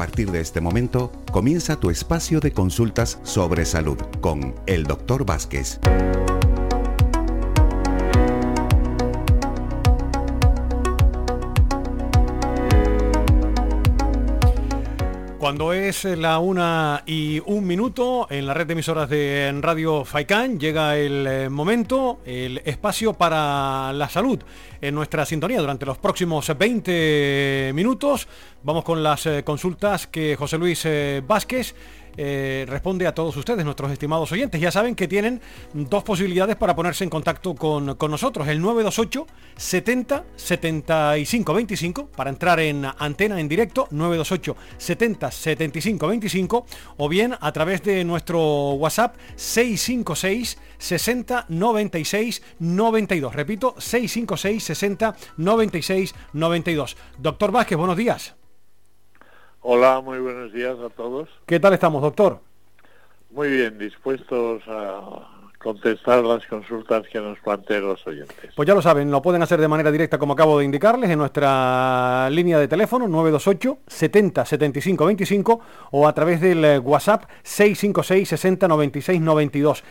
partir de este momento comienza tu espacio de consultas sobre salud con el Dr. Vázquez. Es la una y un minuto en la red de emisoras de Radio Faicán llega el eh, momento, el espacio para la salud en nuestra sintonía durante los próximos 20 minutos. Vamos con las eh, consultas que José Luis eh, Vázquez eh, responde a todos ustedes, nuestros estimados oyentes. Ya saben que tienen dos posibilidades para ponerse en contacto con, nosotros. El 928 70 75 25 para entrar en antena en directo 928 70 75 25 o bien a través de nuestro WhatsApp 656 60 96 92. Repito, 656 60 96 92. Doctor Vázquez, buenos días. Hola, muy buenos días a todos. ¿Qué tal estamos, doctor? Muy bien, dispuestos a contestar las consultas que nos planteen los oyentes. Pues ya lo saben, lo pueden hacer de manera directa como acabo de indicarles en nuestra línea de teléfono 928 70 75 25 o a través del eh, WhatsApp 656 60 96 92.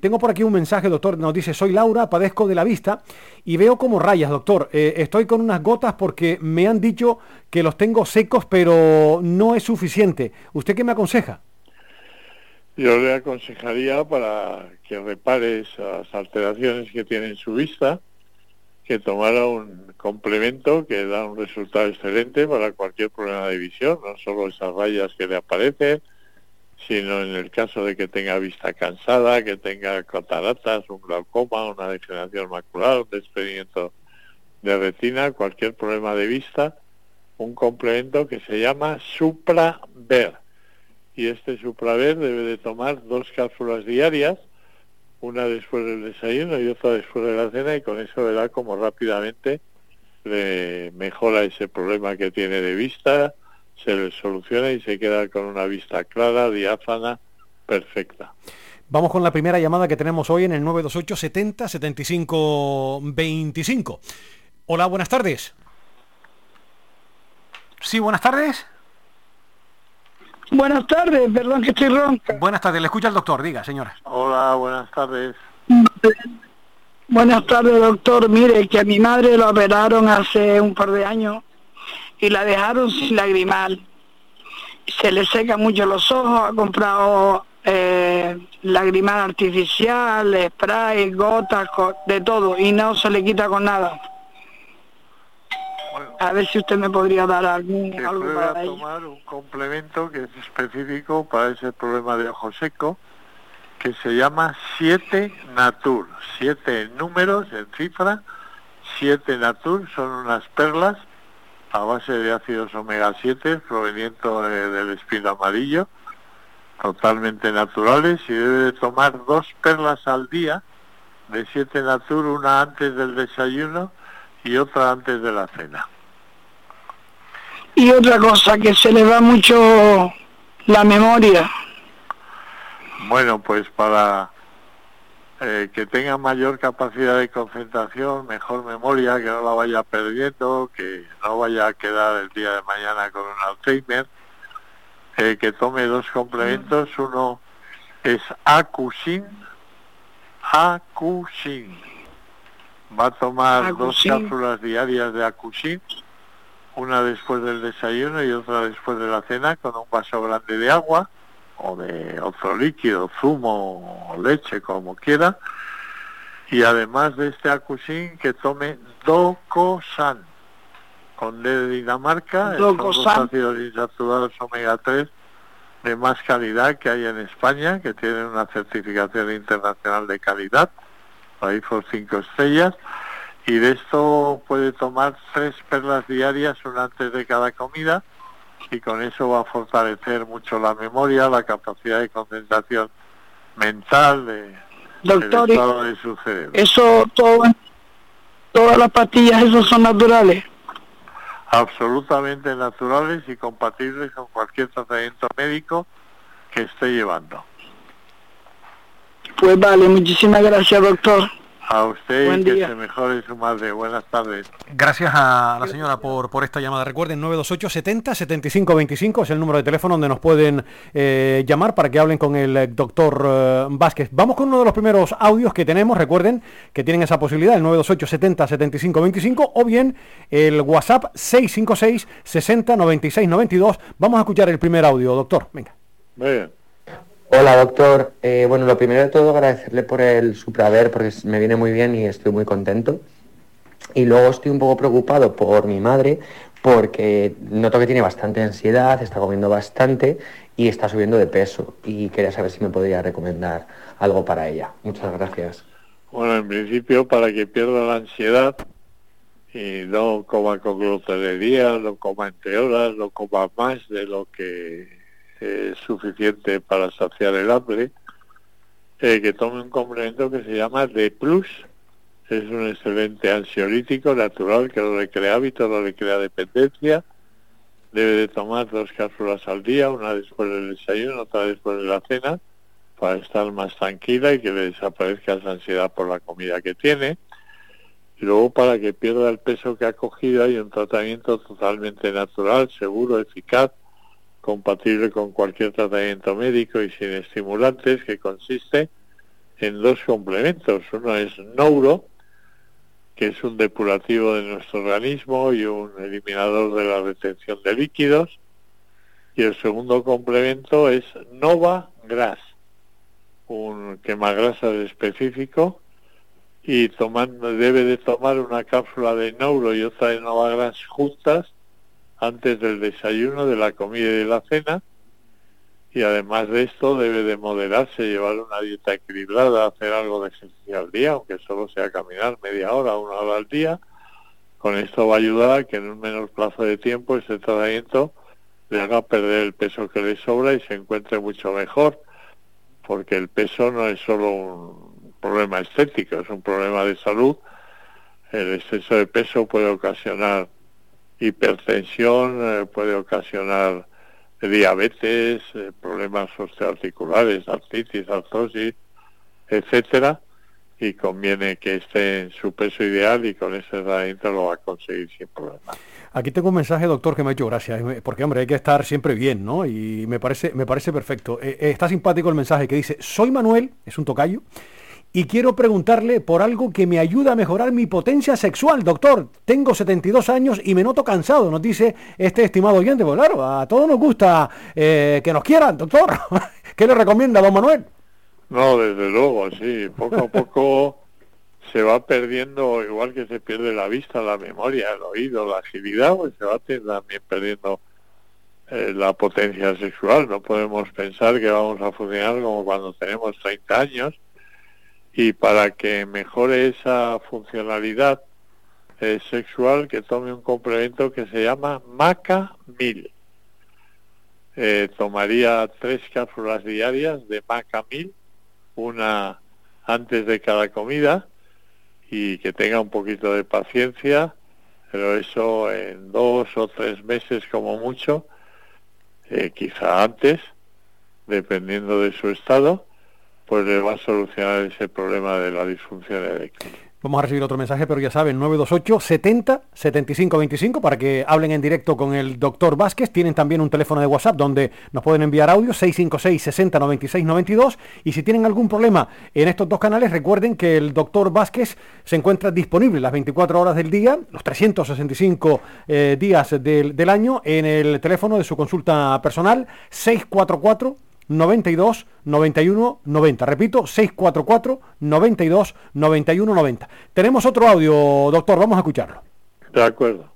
tengo por aquí un mensaje, doctor, nos dice, soy Laura, padezco de la vista y veo como rayas, doctor. Eh, estoy con unas gotas porque me han dicho que los tengo secos, pero no es suficiente. ¿Usted qué me aconseja? Yo le aconsejaría para que repare esas alteraciones que tiene en su vista, que tomara un complemento que da un resultado excelente para cualquier problema de visión, no solo esas rayas que le aparecen, sino en el caso de que tenga vista cansada, que tenga cataratas, un glaucoma, una degeneración macular, un desprendimiento de retina, cualquier problema de vista, un complemento que se llama SupraVer y este supraver debe de tomar dos cápsulas diarias, una después del desayuno y otra después de la cena y con eso verá como rápidamente le mejora ese problema que tiene de vista, se le soluciona y se queda con una vista clara, diáfana, perfecta. Vamos con la primera llamada que tenemos hoy en el 928 70 75 25. Hola, buenas tardes. Sí, buenas tardes. Buenas tardes, perdón que estoy ronca. Buenas tardes, le escucha el doctor, diga, señora. Hola, buenas tardes. Buenas tardes, doctor. Mire, que a mi madre la operaron hace un par de años y la dejaron sin lagrimal. Se le seca mucho los ojos, ha comprado eh, lagrimal artificial, spray, gotas, de todo, y no se le quita con nada a ver si usted me podría dar algún algo para tomar un complemento que es específico para ese problema de ojo seco que se llama 7 Natur, 7 números en cifra, 7 Natur son unas perlas a base de ácidos omega 7 provenientes del espino amarillo, totalmente naturales y debe de tomar dos perlas al día de 7 Natur, una antes del desayuno y otra antes de la cena. Y otra cosa, que se le va mucho la memoria. Bueno, pues para eh, que tenga mayor capacidad de concentración, mejor memoria, que no la vaya perdiendo, que no vaya a quedar el día de mañana con un Alzheimer, eh, que tome dos complementos. Uno es Acusin, Acusin. Va a tomar dos cápsulas diarias de Acusin una después del desayuno y otra después de la cena con un vaso grande de agua o de otro líquido, zumo o leche, como quiera. Y además de este acusín, que tome Docosan, con D de Dinamarca, dos ácidos insaturados omega 3 de más calidad que hay en España, que tienen una certificación internacional de calidad, ahí por cinco estrellas y de esto puede tomar tres perlas diarias, una antes de cada comida, y con eso va a fortalecer mucho la memoria, la capacidad de concentración mental, de, Doctor, estado de su cerebro. Eso, todo, todas las pastillas, esos son naturales. Absolutamente naturales y compatibles con cualquier tratamiento médico que esté llevando. Pues vale, muchísimas gracias, doctor. A usted y que se mejore su madre. Buenas tardes. Gracias a la señora por, por esta llamada. Recuerden, 928 70 75 25 es el número de teléfono donde nos pueden eh, llamar para que hablen con el eh, doctor eh, Vázquez. Vamos con uno de los primeros audios que tenemos. Recuerden que tienen esa posibilidad, el 928 70 75 25 o bien el WhatsApp 656 60 96 92. Vamos a escuchar el primer audio, doctor. Venga. Bien. Hola doctor, eh, bueno lo primero de todo agradecerle por el supraver porque me viene muy bien y estoy muy contento. Y luego estoy un poco preocupado por mi madre porque noto que tiene bastante ansiedad, está comiendo bastante y está subiendo de peso y quería saber si me podría recomendar algo para ella. Muchas gracias. Bueno, en principio para que pierda la ansiedad y no coma con glotonería, no coma entre horas, no coma más de lo que es suficiente para saciar el hambre, eh, que tome un complemento que se llama D+. Plus. Es un excelente ansiolítico natural que no le crea hábito, no le crea dependencia. Debe de tomar dos cápsulas al día, una después del desayuno, otra después de la cena, para estar más tranquila y que le desaparezca esa ansiedad por la comida que tiene. Y luego para que pierda el peso que ha cogido hay un tratamiento totalmente natural, seguro, eficaz, compatible con cualquier tratamiento médico y sin estimulantes, que consiste en dos complementos. Uno es Neuro, que es un depurativo de nuestro organismo y un eliminador de la retención de líquidos. Y el segundo complemento es Nova Gras, un quemagrasas específico y tomando, debe de tomar una cápsula de Neuro y otra de Nova Gras juntas antes del desayuno, de la comida y de la cena. Y además de esto debe de moderarse, llevar una dieta equilibrada, hacer algo de ejercicio al día, aunque solo sea caminar media hora, una hora al día. Con esto va a ayudar a que en un menor plazo de tiempo ese tratamiento le haga perder el peso que le sobra y se encuentre mucho mejor, porque el peso no es solo un problema estético, es un problema de salud. El exceso de peso puede ocasionar hipertensión, eh, puede ocasionar diabetes, eh, problemas osteoarticulares, artritis, artrosis, etcétera, y conviene que esté en su peso ideal y con ese tratamiento lo va a conseguir sin problema. Aquí tengo un mensaje, doctor, que me ha hecho gracias, eh, porque hombre, hay que estar siempre bien, ¿no? Y me parece, me parece perfecto. está simpático el mensaje que dice, soy Manuel, es un tocayo, y quiero preguntarle por algo que me ayuda a mejorar mi potencia sexual. Doctor, tengo 72 años y me noto cansado, nos dice este estimado oyente. Pues claro, a todos nos gusta eh, que nos quieran, doctor. ¿Qué le recomienda, don Manuel? No, desde luego, sí. Poco a poco se va perdiendo, igual que se pierde la vista, la memoria, el oído, la agilidad, pues se va también perdiendo eh, la potencia sexual. No podemos pensar que vamos a funcionar como cuando tenemos 30 años y para que mejore esa funcionalidad eh, sexual que tome un complemento que se llama Maca 1000. Eh, tomaría tres cápsulas diarias de Maca 1000, una antes de cada comida y que tenga un poquito de paciencia, pero eso en dos o tres meses como mucho, eh, quizá antes, dependiendo de su estado, pues le va a solucionar ese problema de la disfunción eréctil. Vamos a recibir otro mensaje, pero ya saben, 928 70 75 25 para que hablen en directo con el doctor Vázquez. Tienen también un teléfono de WhatsApp donde nos pueden enviar audio 656 60 96 92. Y si tienen algún problema en estos dos canales, recuerden que el doctor Vázquez se encuentra disponible las 24 horas del día, los 365 eh, días del, del año, en el teléfono de su consulta personal 644 92 91 90. Repito, 644 92 91 90. Tenemos otro audio, doctor, vamos a escucharlo. De acuerdo.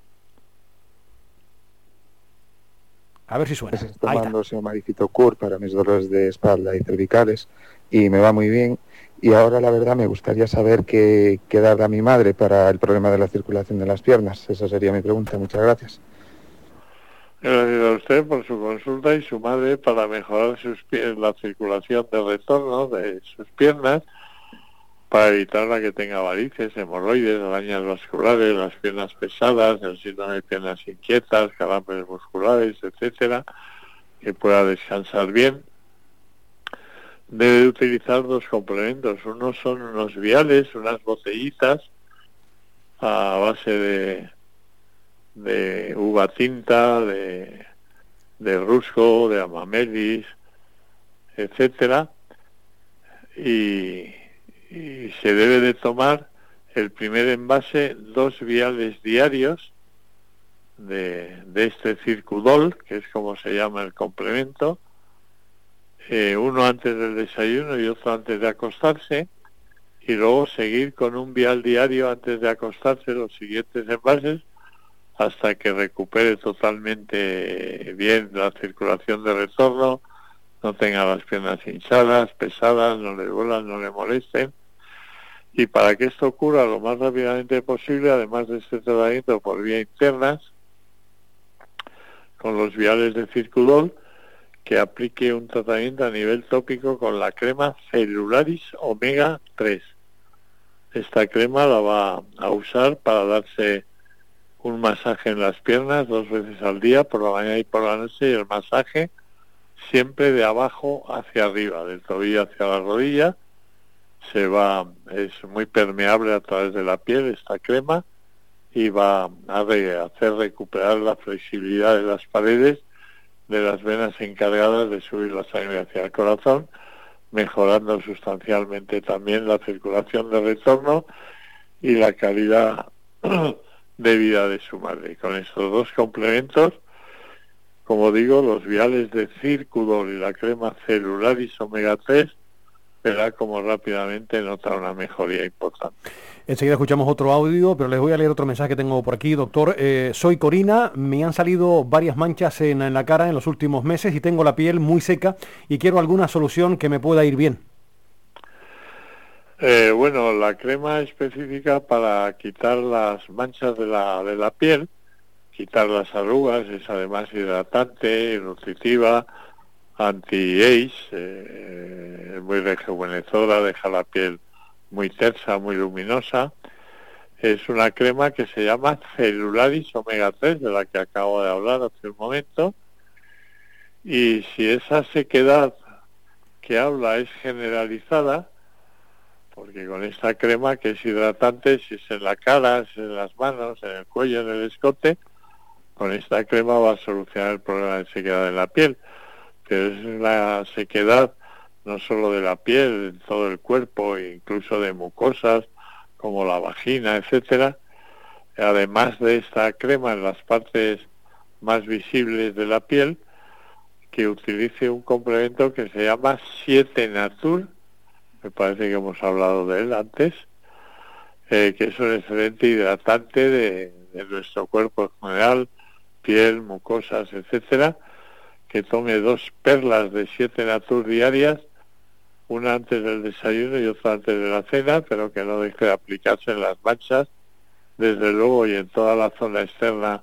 A ver si suena. Estoy tomando Maricito Cur para mis dolores de espalda y cervicales y me va muy bien. Y ahora la verdad me gustaría saber qué, qué darle a mi madre para el problema de la circulación de las piernas. Esa sería mi pregunta. Muchas gracias. Gracias a usted por su consulta y su madre para mejorar sus la circulación de retorno de sus piernas, para evitar la que tenga varices, hemorroides, arañas vasculares, las piernas pesadas, el síndrome de piernas inquietas, calambres musculares, etcétera, que pueda descansar bien. debe utilizar dos complementos. Uno son unos viales, unas botellitas a base de, de uva tinta, de, de rusco, de amamelis, etcétera, y, se debe de tomar el primer envase dos viales diarios de, de este circudol, que es como se llama el complemento, eh, uno antes del desayuno y otro antes de acostarse, y luego seguir con un vial diario antes de acostarse los siguientes envases hasta que recupere totalmente bien la circulación de retorno, no tenga las piernas hinchadas, pesadas, no le duelan, no le molesten. Y para que esto ocurra lo más rápidamente posible, además de este tratamiento por vía internas, con los viales de circulol, que aplique un tratamiento a nivel tópico con la crema Celularis Omega 3. Esta crema la va a usar para darse un masaje en las piernas dos veces al día, por la mañana y por la noche, y el masaje siempre de abajo hacia arriba, del tobillo hacia la rodilla. Se va, es muy permeable a través de la piel esta crema y va a hacer recuperar la flexibilidad de las paredes de las venas encargadas de subir la sangre hacia el corazón, mejorando sustancialmente también la circulación de retorno y la calidad de vida de su madre. Con estos dos complementos, como digo, los viales de Circudol y la crema celularis omega 3, verá como rápidamente nota una mejoría importante. Enseguida escuchamos otro audio, pero les voy a leer otro mensaje que tengo por aquí. Doctor, eh, soy Corina, me han salido varias manchas en, la cara en los últimos meses y tengo la piel muy seca y quiero alguna solución que me pueda ir bien. Eh, bueno, la crema específica para quitar las manchas de la, de la piel, quitar las arrugas, es además hidratante, nutritiva, anti-age, eh, muy rejuvenecedora, deja la piel muy tersa, muy luminosa. Es una crema que se llama Celularis Omega 3, de la que acabo de hablar hace un momento. Y si esa sequedad que habla es generalizada, porque con esta crema que es hidratante, si es en la cara, si es en las manos, en el cuello, en el escote, con esta crema va a solucionar el problema de sequedad en la piel. Pero es la sequedad no solo de la piel, en todo el cuerpo, incluso de mucosas como la vagina, etcétera. Además de esta crema en las partes más visibles de la piel, que utilice un complemento que se llama 7 Natur, me parece que hemos hablado de él antes, eh, que es un excelente hidratante de, nuestro cuerpo en general, piel, mucosas, etcétera, que tome dos perlas de 7 Natur diarias una antes del desayuno y otra antes de la cena, pero que no deje de aplicarse en las manchas, desde luego y en toda la zona externa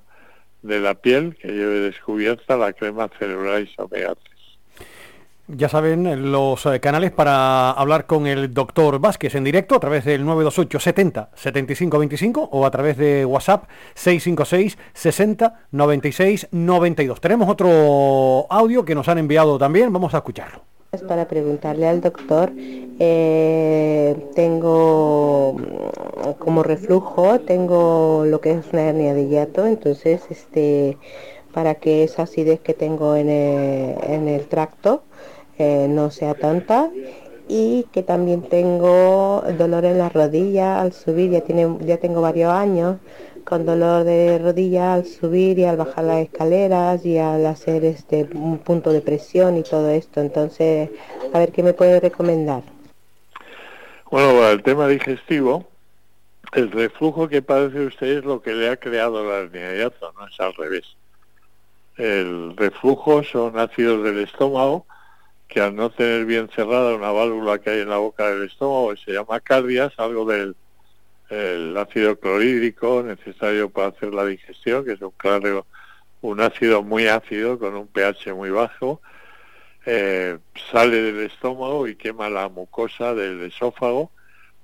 de la piel, que lleve descubierta la crema celular omega 3. Ya saben los eh, canales para hablar con el doctor Vázquez en directo a través del 928 70 75 25 o a través de WhatsApp 656 60 96 92. Tenemos otro audio que nos han enviado también, vamos a escucharlo para preguntarle al doctor, eh, tengo como reflujo, tengo lo que es una hernia de hiato, entonces este, para que esa acidez que tengo en el, tracto eh, no sea tanta y que también tengo dolor en la rodilla al subir, ya, tiene, ya tengo varios años con dolor de rodilla al subir y al bajar las escaleras y al hacer este un punto de presión y todo esto. Entonces, a ver qué me puede recomendar. Bueno, para el tema digestivo, el reflujo que padece usted es lo que le ha creado la hernia de no es al revés. El reflujo son ácidos del estómago que al no tener bien cerrada una válvula que hay en la boca del estómago, se llama cardias, algo del el ácido clorhídrico necesario para hacer la digestión, que es un claro, un ácido muy ácido con un pH muy bajo, eh, sale del estómago y quema la mucosa del esófago,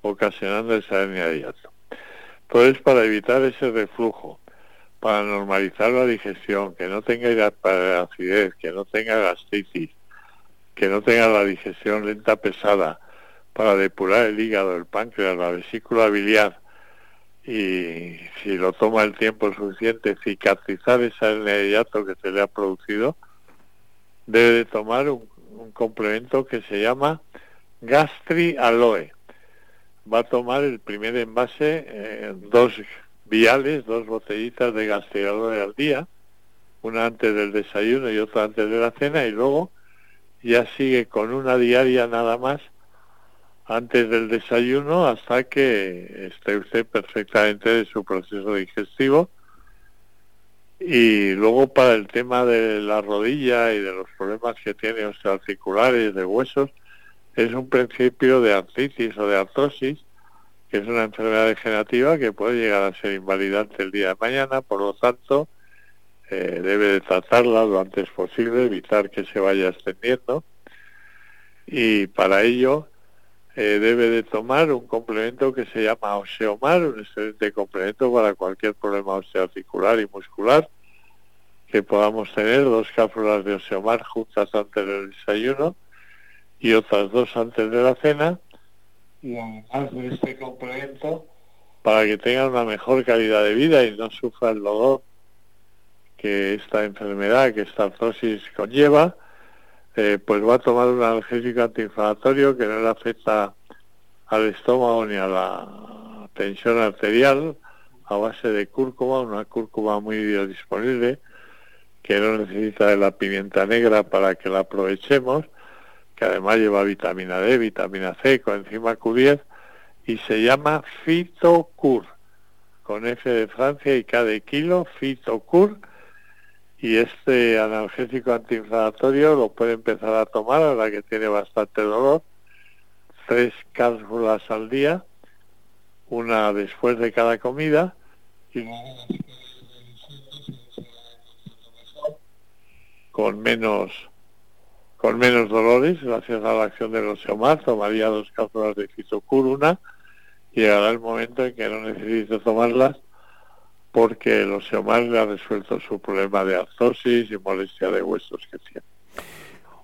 ocasionando esa hernia de hiato. Entonces, para evitar ese reflujo, para normalizar la digestión, que no tenga acidez, que no tenga gastritis, que no tenga la digestión lenta pesada, para depurar el hígado, el páncreas, la vesícula biliar y si lo toma el tiempo suficiente cicatrizar de hiato que se le ha producido, debe de tomar un, complemento que se llama Gastri Aloe. Va a tomar el primer envase, eh, dos viales, dos botellitas de Gastri Aloe al día, una antes del desayuno y otra antes de la cena, y luego ya sigue con una diaria nada más antes del desayuno hasta que esté usted perfectamente de su proceso digestivo. Y luego para el tema de la rodilla y de los problemas que tiene osteoarticulares, de huesos, es un principio de artritis o de artrosis, que es una enfermedad degenerativa que puede llegar a ser invalidante el día de mañana, por lo tanto, eh, debe de tratarla lo antes posible, evitar que se vaya extendiendo. Y para ello, eh, debe de tomar un complemento que se llama Oseomar, un excelente complemento para cualquier problema osteoarticular y muscular, que podamos tener dos cápsulas de Oseomar juntas antes del desayuno y otras dos antes de la cena, y además de este complemento, para que tenga una mejor calidad de vida y no sufra el dolor que esta enfermedad, que esta artrosis conlleva, eh, pues va a tomar un analgésico antiinflamatorio que no le afecta al estómago ni a la tensión arterial a base de cúrcuma, una cúrcuma muy biodisponible que no necesita de la pimienta negra para que la aprovechemos, que además lleva vitamina D, vitamina C, coenzima Q10 y se llama Fitocur, con F de Francia y K de kilo, Fitocur y este analgésico antiinflamatorio lo puede empezar a tomar a la que tiene bastante dolor, tres cápsulas al día, una después de cada comida y con menos con menos dolores gracias a la acción del oseomar tomaría dos cápsulas de fitocur una y llegará el momento en que no necesite tomarlas porque el oseomar le ha resuelto su problema de artrosis y molestia de huesos que tiene.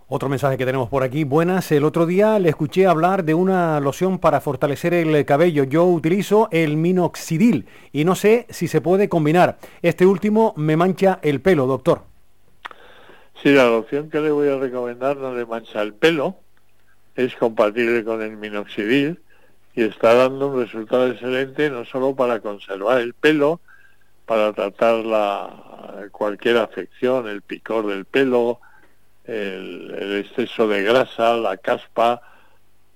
Otro mensaje que tenemos por aquí. Buenas, el otro día le escuché hablar de una loción para fortalecer el cabello. Yo utilizo el minoxidil y no sé si se puede combinar. Este último me mancha el pelo, doctor. Sí, la loción que le voy a recomendar no le mancha el pelo. Es compatible con el minoxidil y está dando un resultado excelente no solo para conservar el pelo, para tratar la, cualquier afección, el picor del pelo, el, exceso de grasa, la caspa,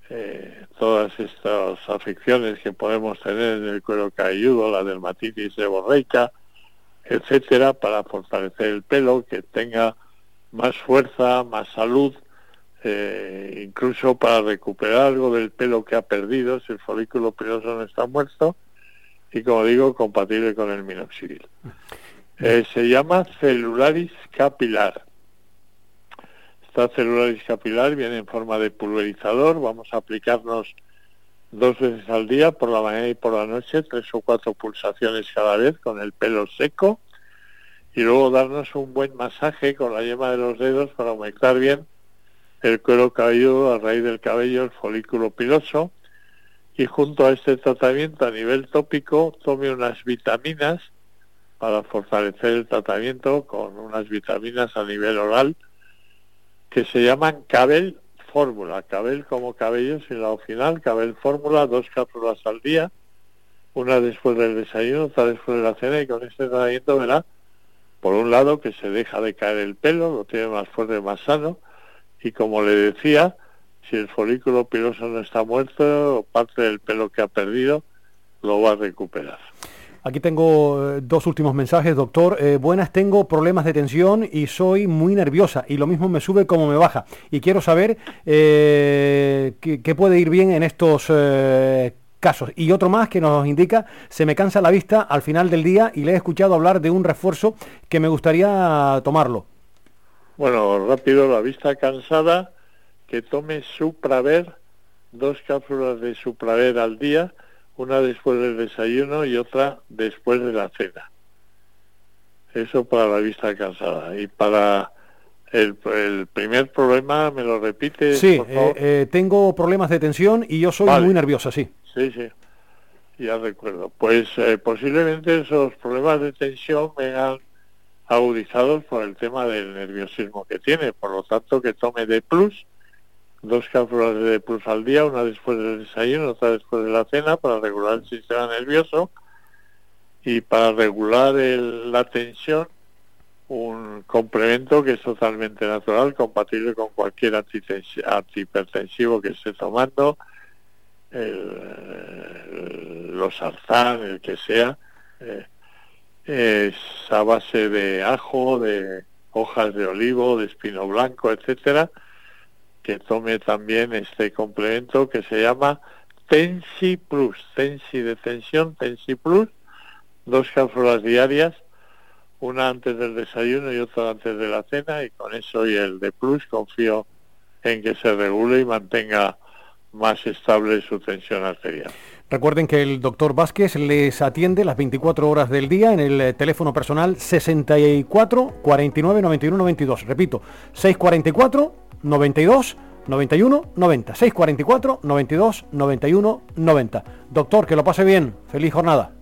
eh, todas estas afecciones que podemos tener en el cuero cabelludo, la dermatitis seborreica, etcétera, para fortalecer el pelo, que tenga más fuerza, más salud, eh, incluso para recuperar algo del pelo que ha perdido, si el folículo piloso no está muerto, y como digo, compatible con el minoxidil. Eh, se llama celularis capilar. Esta celularis capilar viene en forma de pulverizador. Vamos a aplicarnos dos veces al día, por la mañana y por la noche, tres o cuatro pulsaciones cada vez con el pelo seco. Y luego darnos un buen masaje con la yema de los dedos para aumentar bien el cuero cabelludo a raíz del cabello, el folículo piloso y junto a este tratamiento a nivel tópico tome unas vitaminas para fortalecer el tratamiento con unas vitaminas a nivel oral que se llaman Cabel Fórmula, Cabel como cabello sin la final, Cabel Fórmula, dos cápsulas al día, una después del desayuno, otra después de la cena y con este tratamiento verá, por un lado, que se deja de caer el pelo, lo tiene más fuerte, más sano, y como le decía, si el folículo piloso no está muerto, parte del pelo que ha perdido lo va a recuperar. Aquí tengo eh, dos últimos mensajes, doctor. Eh, buenas, tengo problemas de tensión y soy muy nerviosa y lo mismo me sube como me baja. Y quiero saber eh, qué, puede ir bien en estos casos. Y otro más que nos indica, se me cansa la vista al final del día y le he escuchado hablar de un refuerzo que me gustaría tomarlo. Bueno, rápido, la vista cansada que tome Supraver, dos cápsulas de Supraver al día, una después del desayuno y otra después de la cena. Eso para la vista cansada. Y para El, primer problema, ¿me lo repite? Sí, eh, eh, tengo problemas de tensión y yo soy muy nerviosa, sí. Sí, sí, ya recuerdo. Pues eh, posiblemente esos problemas de tensión vengan agudizados por el tema del nerviosismo que tiene. Por lo tanto, que tome de plus, dos cápsulas de plus al día, una después del desayuno, otra después de la cena, para regular el sistema nervioso y para regular la tensión un complemento que es totalmente natural, compatible con cualquier antihipertensivo que esté tomando, los arzán, el que sea, eh, es a base de ajo, de hojas de olivo, de espino blanco, etcétera, que tome también este complemento que se llama Tensi Plus, Tensi de tensión, Tensi Plus, dos cápsulas diarias una antes del desayuno y otra antes de la cena y con eso y el de plus confío en que se regule y mantenga más estable su tensión arterial. Recuerden que el doctor Vázquez les atiende las 24 horas del día en el eh, teléfono personal 64 49 91 92. Repito, 644 92 91 90. 644 92 91 90. Doctor, que lo pase bien. Feliz jornada.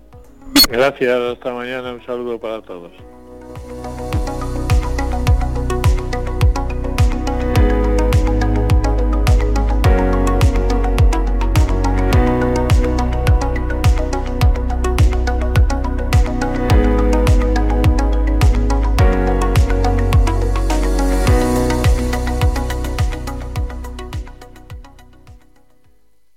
Gracias, hasta mañana, un saludo para todos.